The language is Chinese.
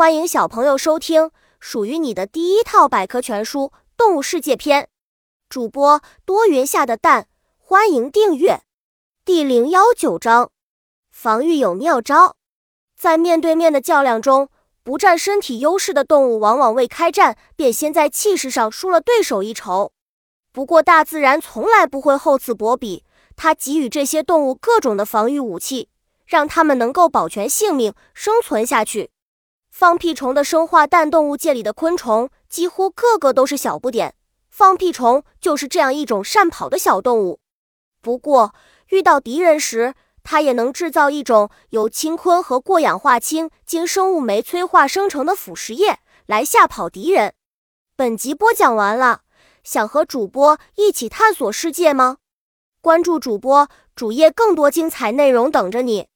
欢迎小朋友收听属于你的第一套百科全书《动物世界篇》。主播多云下的蛋，欢迎订阅。第零幺九章，防御有妙招。在面对面的较量中，不占身体优势的动物往往未开战便先在气势上输了对手一筹。不过，大自然从来不会厚此薄彼，它给予这些动物各种的防御武器，让它们能够保全性命，生存下去。放屁虫的生化蛋动物界里的昆虫几乎个个都是小不点，放屁虫就是这样一种善跑的小动物。不过遇到敌人时，它也能制造一种由氢醌和过氧化氢经生物酶催化生成的腐蚀液来吓跑敌人。本集播讲完了，想和主播一起探索世界吗？关注主播主页，更多精彩内容等着你。